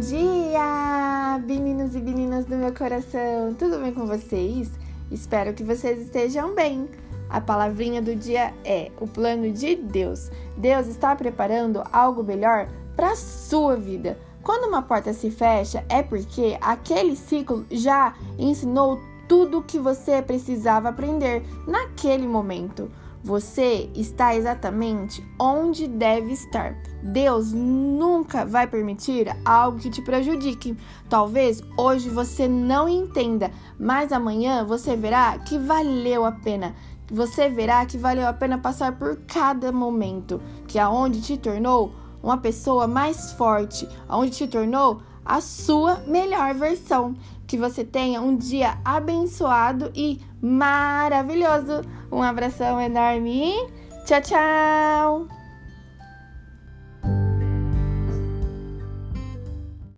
dia, meninos e meninas do meu coração! Tudo bem com vocês? Espero que vocês estejam bem. A palavrinha do dia é o plano de Deus. Deus está preparando algo melhor para a sua vida. Quando uma porta se fecha, é porque aquele ciclo já ensinou tudo o que você precisava aprender naquele momento. Você está exatamente onde deve estar. Deus nunca vai permitir algo que te prejudique. Talvez hoje você não entenda, mas amanhã você verá que valeu a pena. Você verá que valeu a pena passar por cada momento, que aonde te tornou uma pessoa mais forte, aonde te tornou a sua melhor versão. Que você tenha um dia abençoado e maravilhoso. Um abração enorme. Tchau, tchau!